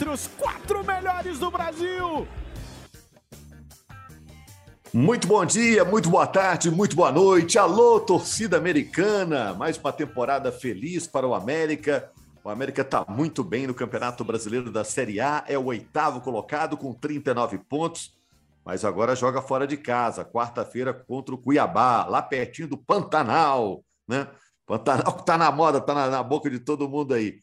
Entre os quatro melhores do Brasil! Muito bom dia, muito boa tarde, muito boa noite. Alô, torcida americana! Mais uma temporada feliz para o América. O América está muito bem no Campeonato Brasileiro da Série A, é o oitavo colocado com 39 pontos, mas agora joga fora de casa, quarta-feira contra o Cuiabá, lá pertinho do Pantanal, né? Pantanal que está na moda, está na, na boca de todo mundo aí.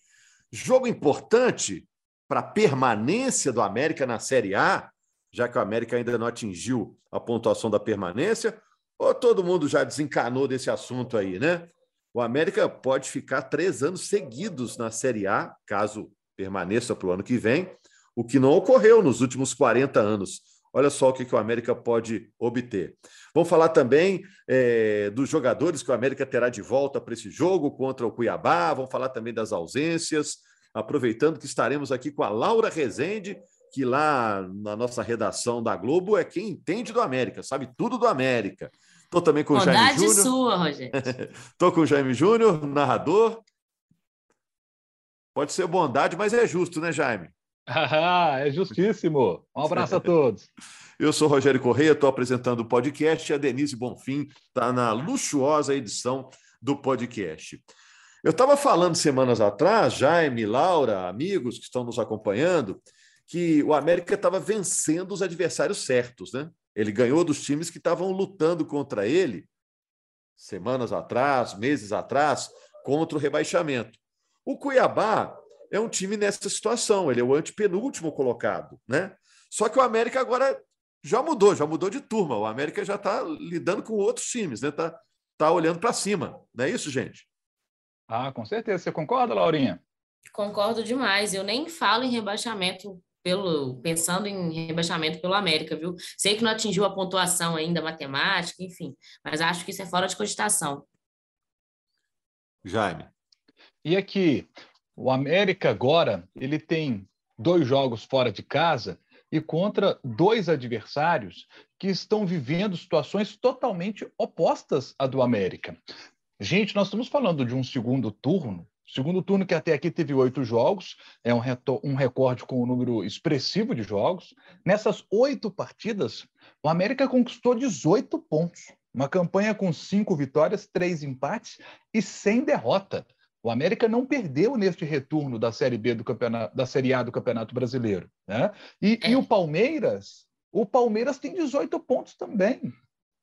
Jogo importante para a permanência do América na Série A, já que o América ainda não atingiu a pontuação da permanência, ou todo mundo já desencanou desse assunto aí, né? O América pode ficar três anos seguidos na Série A, caso permaneça para o ano que vem, o que não ocorreu nos últimos 40 anos. Olha só o que, que o América pode obter. Vamos falar também é, dos jogadores que o América terá de volta para esse jogo contra o Cuiabá, vamos falar também das ausências, aproveitando que estaremos aqui com a Laura Rezende, que lá na nossa redação da Globo é quem entende do América, sabe tudo do América. Estou também com Bondade o Jaime Júnior. sua, Rogério. Estou com o Jaime Júnior, narrador. Pode ser bondade, mas é justo, né, Jaime? Ah, é justíssimo. Um abraço a todos. Eu sou Rogério Correia, estou apresentando o podcast e a Denise Bonfim está na luxuosa edição do podcast. Eu estava falando semanas atrás, Jaime, Laura, amigos que estão nos acompanhando, que o América estava vencendo os adversários certos, né? Ele ganhou dos times que estavam lutando contra ele semanas atrás, meses atrás, contra o rebaixamento. O Cuiabá é um time nessa situação, ele é o antepenúltimo colocado, né? Só que o América agora já mudou, já mudou de turma. O América já está lidando com outros times, né? Tá, tá olhando para cima, não é isso, gente? Ah, com certeza. Você concorda, Laurinha? Concordo demais. Eu nem falo em rebaixamento pelo pensando em rebaixamento pelo América, viu? Sei que não atingiu a pontuação ainda matemática, enfim, mas acho que isso é fora de cogitação. Jaime. E aqui, o América agora, ele tem dois jogos fora de casa e contra dois adversários que estão vivendo situações totalmente opostas à do América. Gente, nós estamos falando de um segundo turno Segundo turno, que até aqui teve oito jogos, é um, um recorde com um número expressivo de jogos. Nessas oito partidas, o América conquistou 18 pontos. Uma campanha com cinco vitórias, três empates e sem derrota. O América não perdeu neste retorno da Série B do campeonato, da Série A do Campeonato Brasileiro. Né? E, é. e o Palmeiras, o Palmeiras tem 18 pontos também.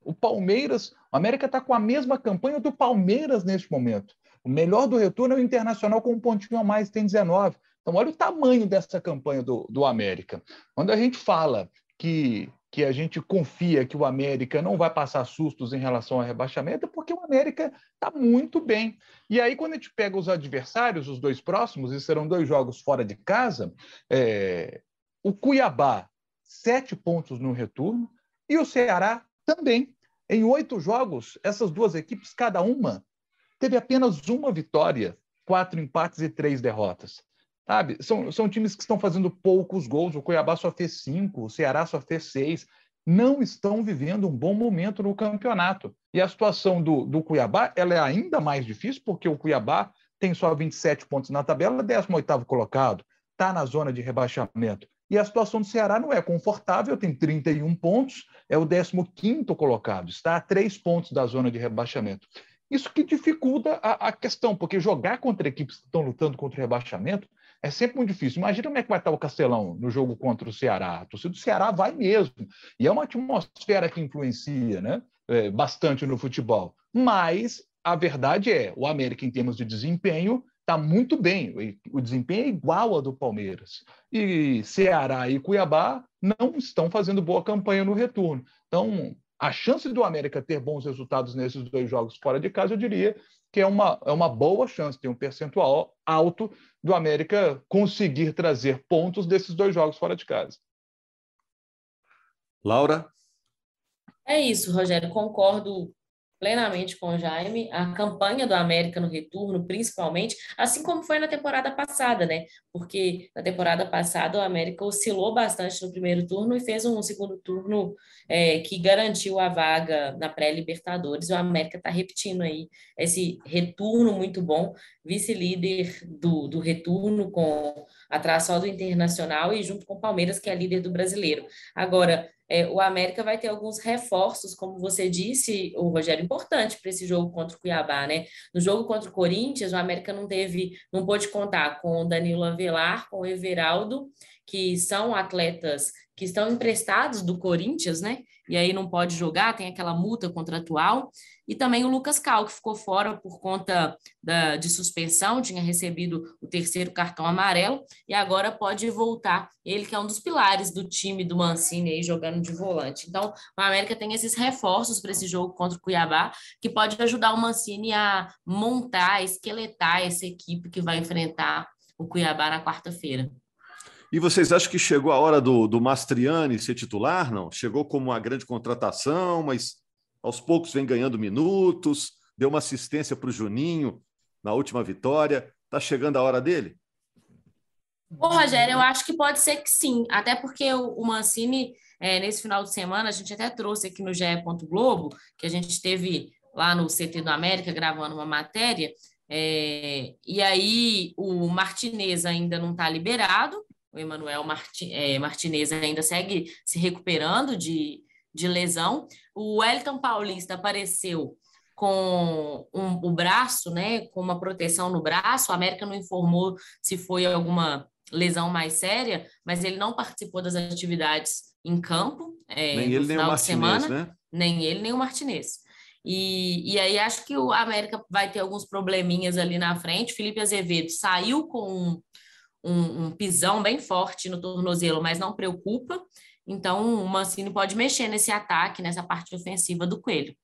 O Palmeiras, o América está com a mesma campanha do Palmeiras neste momento. O melhor do retorno é o Internacional com um pontinho a mais, tem 19. Então, olha o tamanho dessa campanha do, do América. Quando a gente fala que, que a gente confia que o América não vai passar sustos em relação ao rebaixamento, é porque o América está muito bem. E aí, quando a gente pega os adversários, os dois próximos, e serão dois jogos fora de casa, é... o Cuiabá, sete pontos no retorno, e o Ceará também. Em oito jogos, essas duas equipes, cada uma, teve apenas uma vitória, quatro empates e três derrotas. Sabe? São, são times que estão fazendo poucos gols. O Cuiabá só fez cinco, o Ceará só fez seis. Não estão vivendo um bom momento no campeonato. E a situação do, do Cuiabá ela é ainda mais difícil, porque o Cuiabá tem só 27 pontos na tabela, 18 colocado, está na zona de rebaixamento. E a situação do Ceará não é confortável, tem 31 pontos, é o 15 colocado, está a três pontos da zona de rebaixamento. Isso que dificulta a, a, questão, porque jogar contra equipes que estão lutando contra o rebaixamento é sempre muito difícil. Imagina como é que vai estar o Castelão no jogo contra o Ceará. A torcida do Ceará vai mesmo. E é uma atmosfera que influencia né, é, bastante no futebol. Mas a verdade é, o América, em termos de desempenho, está muito bem. O desempenho é igual ao do Palmeiras. E Ceará e Cuiabá não estão fazendo boa campanha no retorno. Então, a chance do América ter bons resultados nesses dois jogos fora de casa, eu diria que é uma, é uma boa chance, tem um percentual alto do América conseguir trazer pontos desses dois jogos fora de casa. Laura? É isso, Rogério, concordo plenamente com o Jaime. A campanha do América no retorno, principalmente, assim como foi na temporada passada, né? Porque na temporada passada o América oscilou bastante no primeiro turno e fez um segundo turno é, que garantiu a vaga na pré-Libertadores. O América está repetindo aí esse retorno muito bom, vice-líder do, do retorno com atrás só do Internacional e junto com o Palmeiras, que é líder do brasileiro. Agora, é, o América vai ter alguns reforços, como você disse, o Rogério, importante para esse jogo contra o Cuiabá, né? No jogo contra o Corinthians, o América não teve, não pôde contar com o Danilo Avelar, com o Everaldo, que são atletas que estão emprestados do Corinthians, né? E aí não pode jogar, tem aquela multa contratual. E também o Lucas Cal, que ficou fora por conta da, de suspensão, tinha recebido o terceiro cartão amarelo e agora pode voltar. Ele que é um dos pilares do time do Mancini aí jogando de volante. Então, o América tem esses reforços para esse jogo contra o Cuiabá, que pode ajudar o Mancini a montar, esqueletar essa equipe que vai enfrentar o Cuiabá na quarta-feira. E vocês acham que chegou a hora do, do Mastriani ser titular? Não? Chegou como uma grande contratação, mas aos poucos vem ganhando minutos, deu uma assistência para o Juninho na última vitória. Está chegando a hora dele? Ô, Rogério, eu acho que pode ser que sim, até porque o, Mancini, é, nesse final de semana, a gente até trouxe aqui no GE. Globo, que a gente teve lá no CT do América gravando uma matéria, é, e aí o Martinez ainda não está liberado, o Emanuel Marti, é, Martinez ainda segue se recuperando de, de lesão. O Wellington Paulista apareceu com um, o braço, né, com uma proteção no braço. A América não informou se foi alguma lesão mais séria, mas ele não participou das atividades em campo é, nem ele, nem o Martinez, semana, né? Nem ele, nem o Martinez. E, e aí acho que o América vai ter alguns probleminhas ali na frente. Felipe Azevedo saiu com um, um pisão bem forte no tornozelo, mas não preocupa. Então, o Mancini pode mexer nesse ataque, nessa parte ofensiva do Coelho.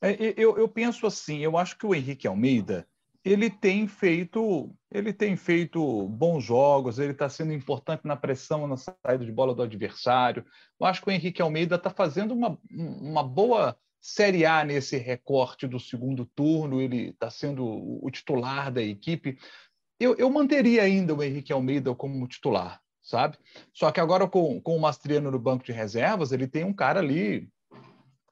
É, eu, eu penso assim, eu acho que o Henrique Almeida ele tem feito ele tem feito bons jogos, ele está sendo importante na pressão, na saída de bola do adversário. Eu acho que o Henrique Almeida está fazendo uma, uma boa Série A nesse recorte do segundo turno, ele está sendo o titular da equipe eu, eu manteria ainda o Henrique Almeida como titular, sabe? Só que agora com, com o Mastriano no banco de reservas, ele tem um cara ali,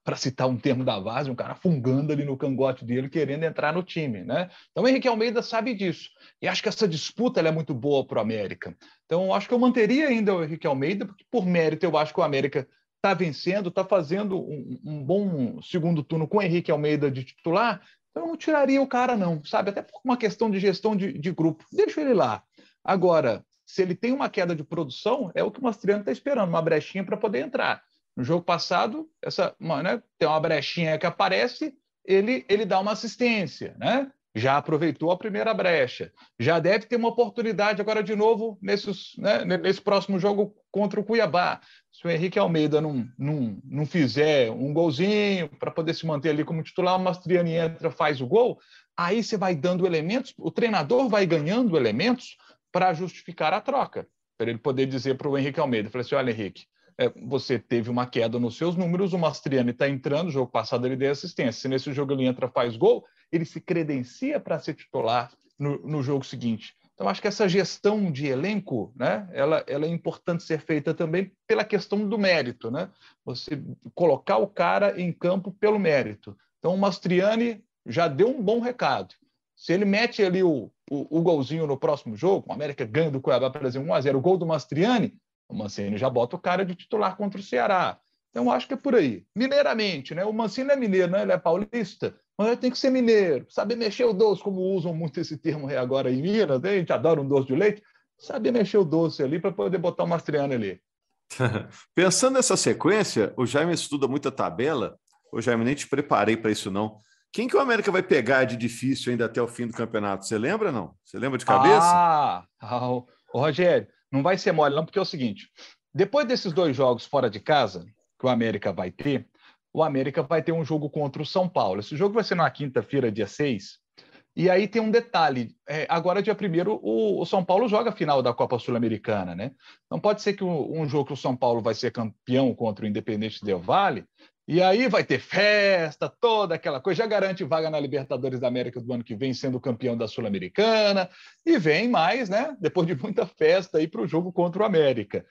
para citar um termo da base, um cara fungando ali no cangote dele, querendo entrar no time, né? Então o Henrique Almeida sabe disso. E acho que essa disputa é muito boa para o América. Então acho que eu manteria ainda o Henrique Almeida, porque por mérito eu acho que o América está vencendo, está fazendo um, um, bom segundo turno com o Henrique Almeida de titular, eu não tiraria o cara, não, sabe? Até por uma questão de gestão de, de grupo. Deixa ele lá. Agora, se ele tem uma queda de produção, é o que o Mastriano está esperando, uma brechinha para poder entrar. No jogo passado, essa, né, tem uma brechinha que aparece, ele, ele dá uma assistência, né? Já aproveitou a primeira brecha, já deve ter uma oportunidade agora de novo nesses, né, nesse próximo jogo contra o Cuiabá. Se o Henrique Almeida não, não, não fizer um golzinho para poder se manter ali como titular, o Mastriani entra, faz o gol, aí você vai dando elementos, o treinador vai ganhando elementos para justificar a troca, para ele poder dizer para o Henrique Almeida, falei assim, olha Henrique, é, você teve uma queda nos seus números, o Mastriani está entrando, jogo passado ele deu assistência, se nesse jogo ele entra, faz gol, ele se credencia para ser titular no, no, jogo seguinte. Então, acho que essa gestão de elenco, né, ela, ela é importante ser feita também pela questão do mérito, né? Você colocar o cara em campo pelo mérito. Então, o Mastriani já deu um bom recado. Se ele mete ali o, o, o golzinho no próximo jogo, o América ganha do Cuiabá, por exemplo, 1 a 0 o gol do Mastriani, o Mancini já bota o cara de titular contra o Ceará. Então, acho que é por aí. Mineiramente, né? O Mancini é mineiro, né? ele é paulista, mas ele tem que ser mineiro, saber mexer o doce, como usam muito esse termo agora em Minas, né? a gente adora um doce de leite, saber mexer o doce ali para poder botar o Mastriano ali. Pensando nessa sequência, o Jaime estuda muita tabela. O Jaime, nem te preparei para isso, não. Quem que o América vai pegar de difícil ainda até o fim do campeonato? Você lembra, não? Você lembra de cabeça? Ah, ah Rogério, não vai ser mole, não, porque é o seguinte: depois desses dois jogos fora de casa, que o América vai ter, o América vai ter um jogo contra o São Paulo. Esse jogo vai ser na quinta-feira, dia 6. E aí tem um detalhe: é, agora, dia 1 o, o São Paulo joga a final da Copa Sul-Americana, né? Não pode ser que um, um, jogo que o São Paulo vai ser campeão contra o Independente Del Vale, e aí vai ter festa, toda aquela coisa, já garante vaga na Libertadores da América do ano que vem, sendo campeão da Sul-Americana, e vem mais, né? Depois de muita festa aí para o jogo contra o América.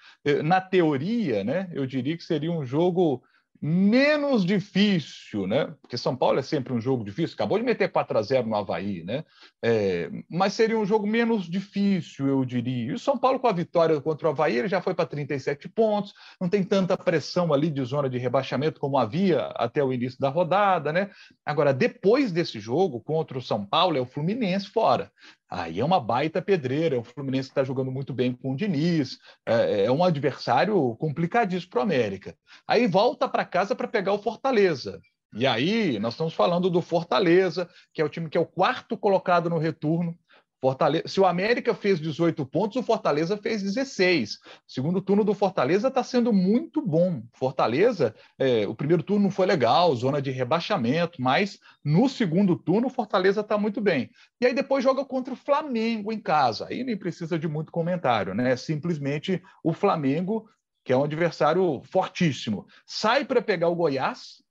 Na teoria, né? Eu diria que seria um jogo menos difícil, né? Porque São Paulo é sempre um jogo difícil, acabou de meter 4 a 0 no Havaí, né? É, mas seria um jogo menos difícil, eu diria. E o São Paulo, com a vitória contra o Havaí, ele já foi para 37 pontos, não tem tanta pressão ali de zona de rebaixamento como havia até o início da rodada, né? Agora, depois desse jogo contra o São Paulo, é o Fluminense fora. Aí é uma baita pedreira. O Fluminense está jogando muito bem com o Diniz. É, é um adversário complicadíssimo para o América. Aí volta para casa para pegar o Fortaleza. E aí nós estamos falando do Fortaleza, que é o time que é o quarto colocado no retorno. Fortaleza, se o América fez 18 pontos, o Fortaleza fez 16. O segundo turno do Fortaleza está sendo muito bom. Fortaleza, é, o primeiro turno foi legal, zona de rebaixamento, mas no segundo turno o Fortaleza está muito bem. E aí depois joga contra o Flamengo em casa. Aí nem precisa de muito comentário, né? Simplesmente o Flamengo, que é um adversário fortíssimo, sai para pegar o Goiás.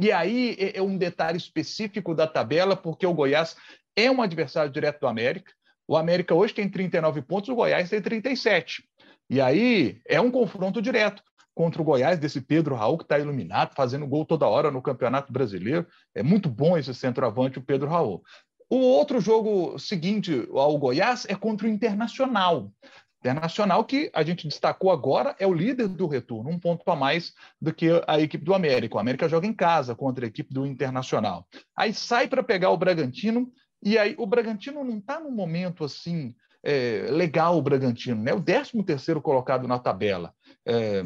E aí é, é um detalhe específico da tabela, porque o Goiás é um adversário direto do América. O América hoje tem 39 pontos, o Goiás tem 37. E aí é um confronto direto contra o Goiás, desse Pedro Raul, que está iluminado, fazendo gol toda hora no Campeonato Brasileiro. É muito bom esse centroavante, o Pedro Raul. O outro jogo seguinte ao Goiás é contra o Internacional. Internacional que a gente destacou agora é o líder do retorno, um ponto a mais do que a equipe do América. O América joga em casa contra a equipe do Internacional. Aí sai para pegar o Bragantino e aí o Bragantino não está num momento assim é, legal, o Bragantino, né? O 13 terceiro colocado na tabela. É,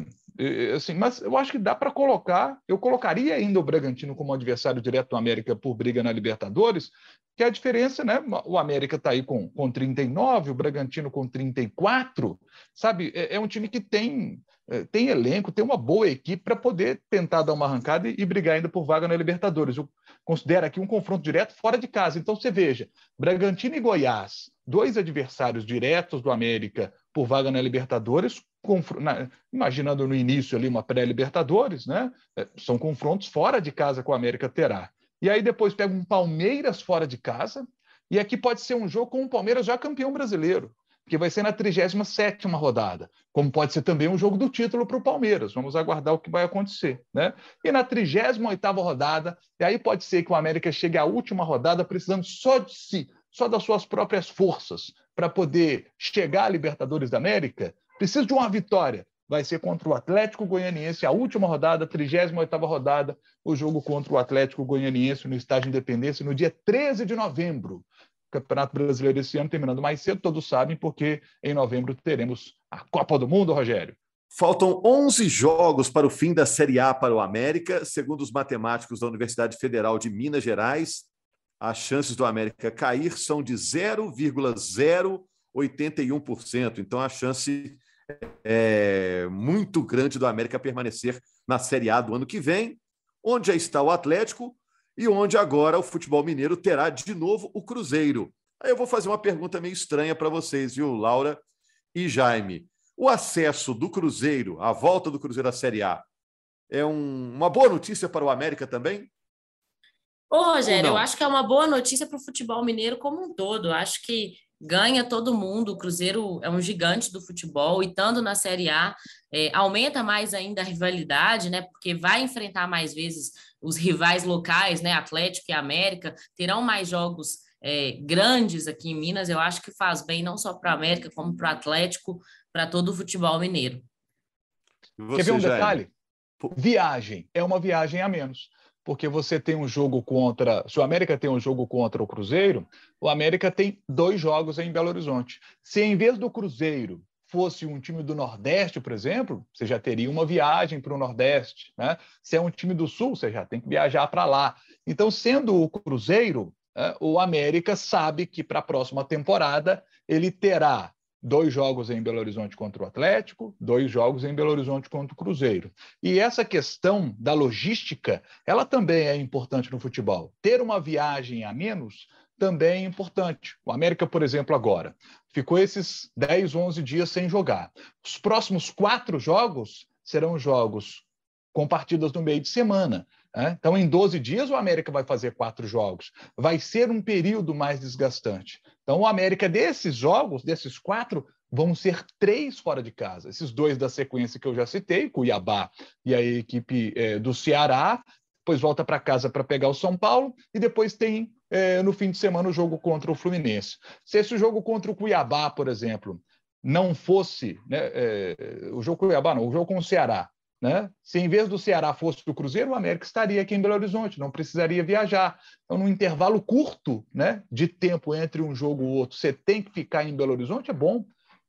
assim, mas eu acho que dá para colocar, eu colocaria ainda o Bragantino como adversário direto do América por briga na Libertadores, que a diferença, né? O América está aí com, com 39, o Bragantino com 34, sabe? É, é um time que tem é, tem elenco, tem uma boa equipe para poder tentar dar uma arrancada e, e, brigar ainda por vaga na Libertadores. Eu considero aqui um confronto direto fora de casa. Então você veja, Bragantino e Goiás, dois adversários diretos do América por vaga na Libertadores, imaginando no início ali uma pré-Libertadores, né? É, são confrontos fora de casa que o América terá. E aí depois pega um Palmeiras fora de casa, e aqui pode ser um jogo com o Palmeiras já campeão brasileiro que vai ser na 37 rodada, como pode ser também um jogo do título para o Palmeiras. Vamos aguardar o que vai acontecer. Né? E na 38 rodada, e aí pode ser que o América chegue à última rodada precisando só de si, só das suas próprias forças, para poder chegar à Libertadores da América, precisa de uma vitória. Vai ser contra o Atlético Goianiense, a última rodada, 38 rodada, o jogo contra o Atlético Goianiense no Estádio Independência, no dia 13 de novembro. Campeonato Brasileiro esse ano terminando mais cedo, todos sabem, porque em novembro teremos a Copa do Mundo, Rogério. Faltam 11 jogos para o fim da Série A para o América. Segundo os matemáticos da Universidade Federal de Minas Gerais, as chances do América cair são de 0,081%. Então, a chance é muito grande do América permanecer na Série A do ano que vem, onde já está o Atlético, e onde agora o futebol mineiro terá de novo o Cruzeiro. Aí eu vou fazer uma pergunta meio estranha para vocês, viu, Laura e Jaime? O acesso do Cruzeiro, a volta do Cruzeiro à Série A, é um, uma boa notícia para o América também? Ô, Rogério, eu acho que é uma boa notícia para o futebol mineiro como um todo. Eu acho que ganha todo mundo. O Cruzeiro é um gigante do futebol e estando na Série A, é, aumenta mais ainda a rivalidade, né? Porque vai enfrentar mais vezes os rivais locais, né? Atlético e América, terão mais jogos é, grandes aqui em Minas. Eu acho que faz bem não só para a América, como para o Atlético, para todo o futebol mineiro. Você, Quer ver um detalhe? Viagem é uma viagem a menos porque você tem um jogo contra. Se o América tem um jogo contra o Cruzeiro, o América tem dois jogos em Belo Horizonte. Se em vez do Cruzeiro fosse um time do Nordeste, por exemplo, você já teria uma viagem para o Nordeste. Né? Se é um time do Sul, você já tem que viajar para lá. Então, sendo o Cruzeiro, né, o América sabe que para a próxima temporada ele terá dois jogos em Belo Horizonte contra o Atlético, dois jogos em Belo Horizonte contra o Cruzeiro. E essa questão da logística, ela também é importante no futebol. Ter uma viagem a menos também é importante. O América, por exemplo, agora, ficou esses 10, 11 dias sem jogar. Os próximos quatro jogos serão jogos com partidas no meio de semana. Então, em 12 dias, o América vai fazer quatro jogos. Vai ser um período mais desgastante. Então, o América, desses jogos, desses quatro, vão ser três fora de casa. Esses dois da sequência que eu já citei, Cuiabá e a equipe é, do Ceará, depois volta para casa para pegar o São Paulo e depois tem é, no fim de semana o jogo contra o Fluminense. Se esse jogo contra o Cuiabá, por exemplo, não fosse né, é, o jogo Cuiabá, não, o jogo com o Ceará, né? Se em vez do Ceará fosse o Cruzeiro, o América estaria aqui em Belo Horizonte, não precisaria viajar. Então, num intervalo curto né, de tempo entre um jogo e outro, você tem que ficar em Belo Horizonte, é bom.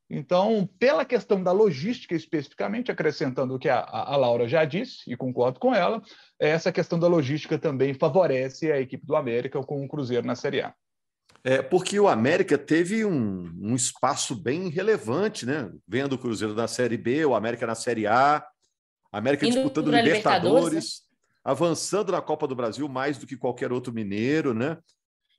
Então, pela questão da logística especificamente, acrescentando o que a, a, Laura já disse, e concordo com ela, essa questão da logística também favorece a equipe do América com o Cruzeiro na Série A. É, porque o América teve um, um espaço bem relevante, né? Vendo o Cruzeiro na Série B, o América na Série A, América Indo disputando Libertadores, Libertadores né? avançando na Copa do Brasil mais do que qualquer outro mineiro, né?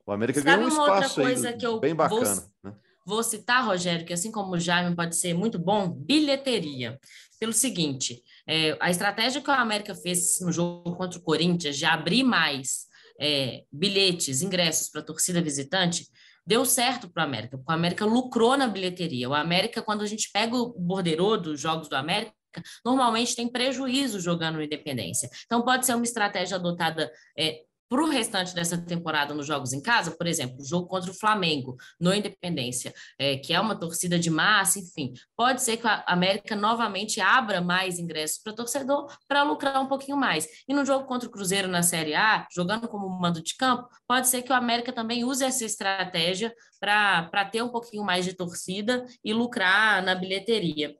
O América Sabe ganhou um espaço aí, bem bacana. Vou, né? vou citar, Rogério, que assim como o Jaime pode ser muito bom, bilheteria. Pelo seguinte, é, a estratégia que o América fez no jogo contra o Corinthians de abrir mais é, bilhetes, ingressos para a torcida visitante, deu certo para o América, porque o América lucrou na bilheteria. O América, quando a gente pega o borderô dos jogos do América, normalmente tem prejuízo jogando no Independência. Então, pode ser uma estratégia adotada é, para o restante dessa temporada nos jogos em casa, por exemplo, o jogo contra o Flamengo, no Independência, é, que é uma torcida de massa, enfim, pode ser que a América novamente abra mais ingressos para torcedor para lucrar um pouquinho mais. E no jogo contra o Cruzeiro na Série A, jogando como mando de campo, pode ser que o América também use essa estratégia para ter um pouquinho mais de torcida e lucrar na bilheteria.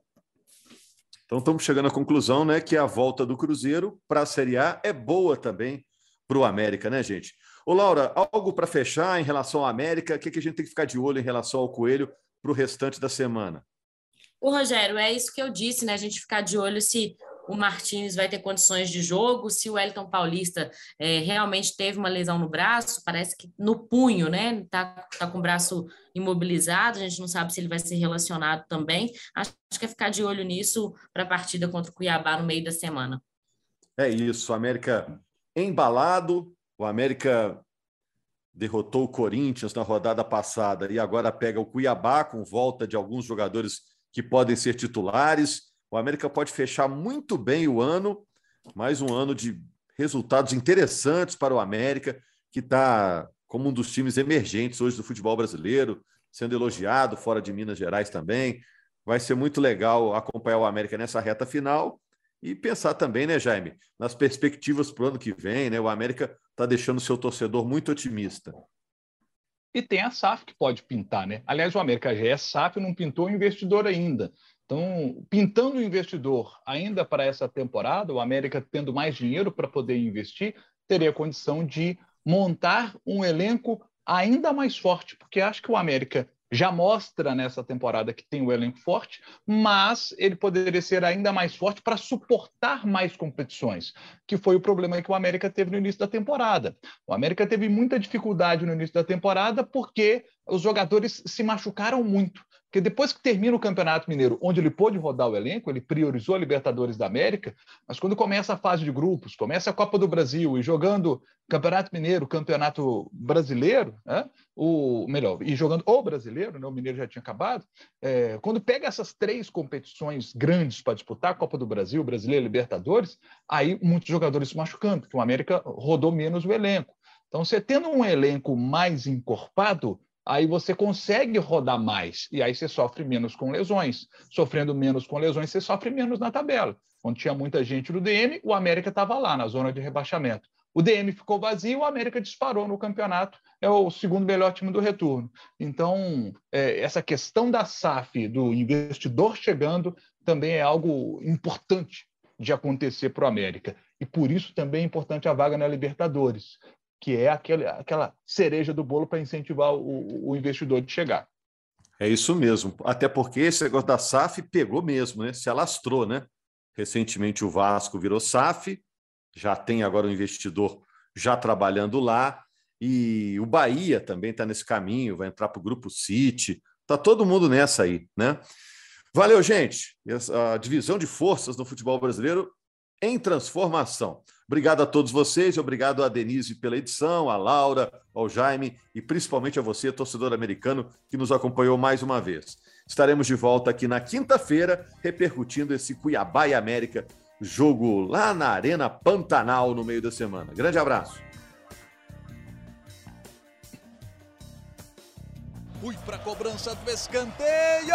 Então estamos chegando à conclusão, né, que a volta do Cruzeiro para a Série A é boa também para o América, né, gente? Ô, Laura, algo para fechar em relação ao América? O que, que a gente tem que ficar de olho em relação ao Coelho para o restante da semana? O Rogério, é isso que eu disse, né? A gente ficar de olho se o Martins vai ter condições de jogo, se o Elton Paulista é, realmente teve uma lesão no braço, parece que no punho, né? Tá, tá com o braço imobilizado, a gente não sabe se ele vai ser relacionado também. Acho, acho que é ficar de olho nisso para a partida contra o Cuiabá no meio da semana. É isso, o América embalado, o América derrotou o Corinthians na rodada passada e agora pega o Cuiabá com volta de alguns jogadores que podem ser titulares. O América pode fechar muito bem o ano, mais um ano de resultados interessantes para o América, que está como um dos times emergentes hoje do futebol brasileiro, sendo elogiado fora de Minas Gerais também. Vai ser muito legal acompanhar o América nessa reta final e pensar também, né, Jaime, nas perspectivas para o ano que vem, né? O América está deixando seu torcedor muito otimista. E tem a SAF que pode pintar, né? Aliás, o América já é SAF, não pintou investidor ainda. Então, pintando o investidor ainda para essa temporada, o América tendo mais dinheiro para poder investir, teria condição de montar um elenco ainda mais forte, porque acho que o América já mostra nessa temporada que tem o um elenco forte, mas ele poderia ser ainda mais forte para suportar mais competições, que foi o problema que o América teve no início da temporada. O América teve muita dificuldade no início da temporada porque os jogadores se machucaram muito. Porque depois que termina o Campeonato Mineiro, onde ele pôde rodar o elenco, ele priorizou a Libertadores da América, mas quando começa a fase de grupos, começa a Copa do Brasil e jogando Campeonato Mineiro, Campeonato Brasileiro, né? o melhor, e jogando o brasileiro, né? o Mineiro já tinha acabado, é, quando pega essas três competições grandes para disputar, Copa do Brasil, Brasileiro Libertadores, aí muitos jogadores se machucando, porque o América rodou menos o elenco. Então, você tendo um elenco mais encorpado, aí você consegue rodar mais e aí você sofre menos com lesões. Sofrendo menos com lesões, você sofre menos na tabela. Quando tinha muita gente no DM, o América estava lá na zona de rebaixamento. O DM ficou vazio, o América disparou no campeonato, é o segundo melhor time do retorno. Então, é, essa questão da SAF, do investidor chegando, também é algo importante de acontecer para o América. E por isso também é importante a vaga na Libertadores que é aquele, aquela cereja do bolo para incentivar o, o investidor de chegar. É isso mesmo. Até porque esse negócio da SAF pegou mesmo, né? Se alastrou, né? Recentemente o Vasco virou SAF, já tem agora um investidor já trabalhando lá, e o Bahia também está nesse caminho, vai entrar para o Grupo City. Tá todo mundo nessa aí, né? Valeu, gente. A divisão de forças no futebol brasileiro em transformação. Obrigado a todos vocês, obrigado a Denise pela edição, a Laura, ao Jaime e principalmente a você, torcedor americano, que nos acompanhou mais uma vez. Estaremos de volta aqui na quinta-feira, repercutindo esse Cuiabá e América, jogo lá na Arena Pantanal no meio da semana. Grande abraço. Fui para a cobrança do escanteio.